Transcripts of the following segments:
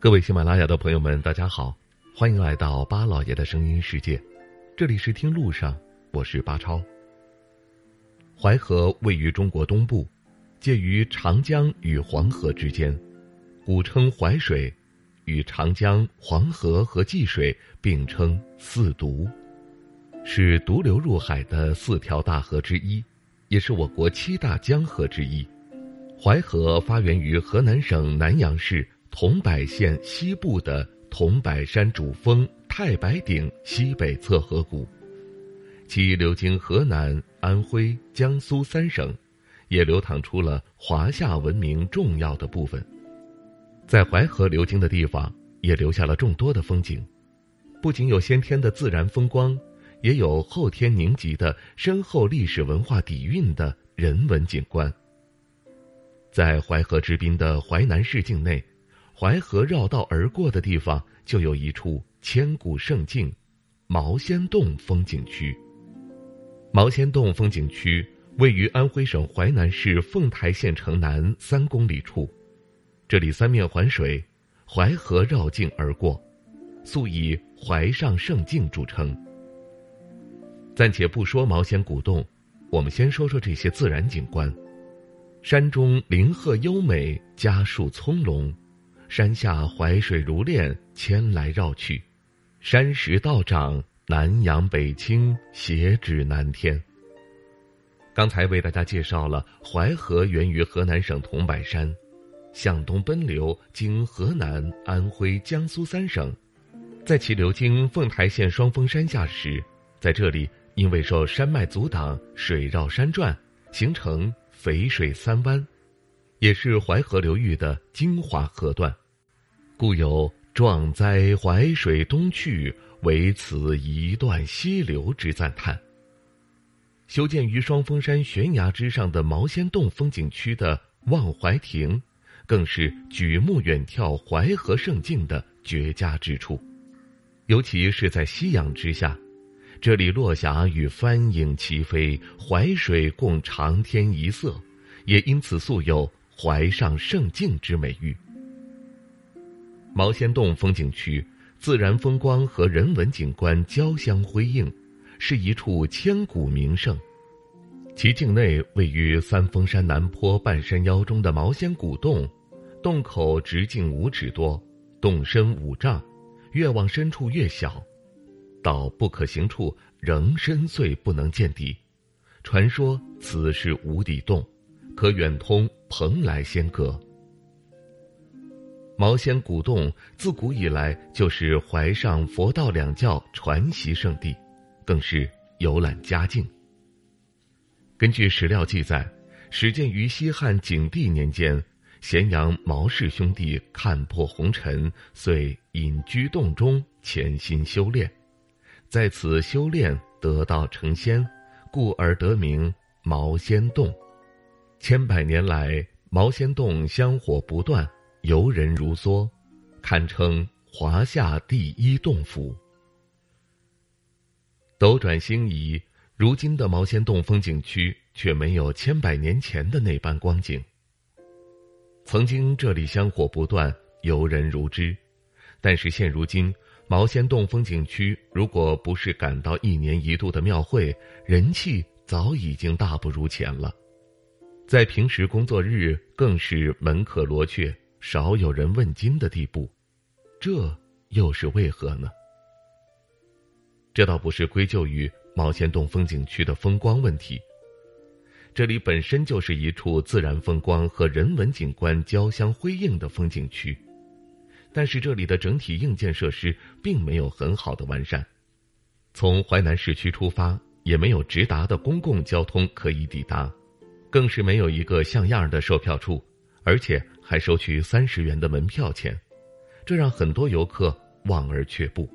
各位喜马拉雅的朋友们，大家好，欢迎来到巴老爷的声音世界。这里是听路上，我是巴超。淮河位于中国东部，介于长江与黄河之间，古称淮水，与长江、黄河和济水并称四渎，是独流入海的四条大河之一，也是我国七大江河之一。淮河发源于河南省南阳市。桐柏县西部的桐柏山主峰太白顶西北侧河谷，其流经河南、安徽、江苏三省，也流淌出了华夏文明重要的部分。在淮河流经的地方，也留下了众多的风景，不仅有先天的自然风光，也有后天凝集的深厚历史文化底蕴的人文景观。在淮河之滨的淮南市境内。淮河绕道而过的地方，就有一处千古胜境——毛仙洞风景区。毛仙洞风景区位于安徽省淮南市凤台县城南三公里处，这里三面环水，淮河绕境而过，素以“淮上胜境”著称。暂且不说毛仙古洞，我们先说说这些自然景观：山中林壑优美，家树葱茏。山下淮水如练，牵来绕去，山石道长，南阳北倾，斜指南天。刚才为大家介绍了淮河源于河南省桐柏山，向东奔流，经河南、安徽、江苏三省，在其流经凤台县双峰山下时，在这里因为受山脉阻挡，水绕山转，形成淝水三湾。也是淮河流域的精华河段，故有“壮哉淮水东去，唯此一段溪流”之赞叹。修建于双峰山悬崖之上的毛仙洞风景区的望淮亭，更是举目远眺淮河胜境的绝佳之处。尤其是在夕阳之下，这里落霞与帆影齐飞，淮水共长天一色，也因此素有。淮上胜境之美誉。毛仙洞风景区自然风光和人文景观交相辉映，是一处千古名胜。其境内位于三峰山南坡半山腰中的毛仙古洞，洞口直径五尺多，洞深五丈，越往深处越小，到不可行处仍深邃不能见底。传说此是无底洞。可远通蓬莱仙阁。毛仙古洞自古以来就是淮上佛道两教传习圣地，更是游览佳境。根据史料记载，始建于西汉景帝年间，咸阳毛氏兄弟看破红尘，遂隐居洞中潜心修炼，在此修炼得道成仙，故而得名毛仙洞。千百年来，毛仙洞香火不断，游人如梭，堪称华夏第一洞府。斗转星移，如今的毛仙洞风景区却没有千百年前的那般光景。曾经这里香火不断，游人如织，但是现如今，毛仙洞风景区如果不是赶到一年一度的庙会，人气早已经大不如前了。在平时工作日，更是门可罗雀，少有人问津的地步，这又是为何呢？这倒不是归咎于毛仙洞风景区的风光问题，这里本身就是一处自然风光和人文景观交相辉映的风景区，但是这里的整体硬件设施并没有很好的完善，从淮南市区出发，也没有直达的公共交通可以抵达。更是没有一个像样的售票处，而且还收取三十元的门票钱，这让很多游客望而却步。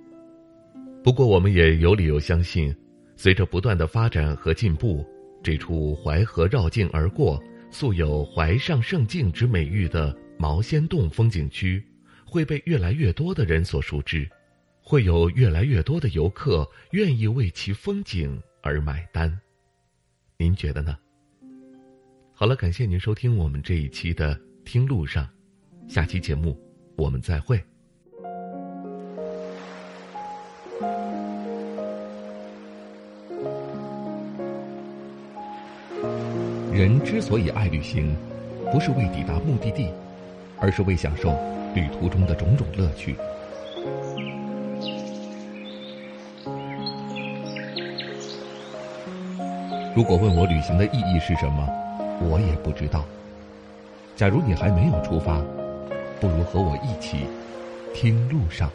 不过，我们也有理由相信，随着不断的发展和进步，这处淮河绕境而过、素有“淮上胜境”之美誉的毛仙洞风景区，会被越来越多的人所熟知，会有越来越多的游客愿意为其风景而买单。您觉得呢？好了感谢您收听我们这一期的听路上下期节目我们再会。人之所以爱旅行不是为抵达目的地而是为享受旅途中的种种乐趣。如果问我旅行的意义是什么我也不知道。假如你还没有出发，不如和我一起听路上。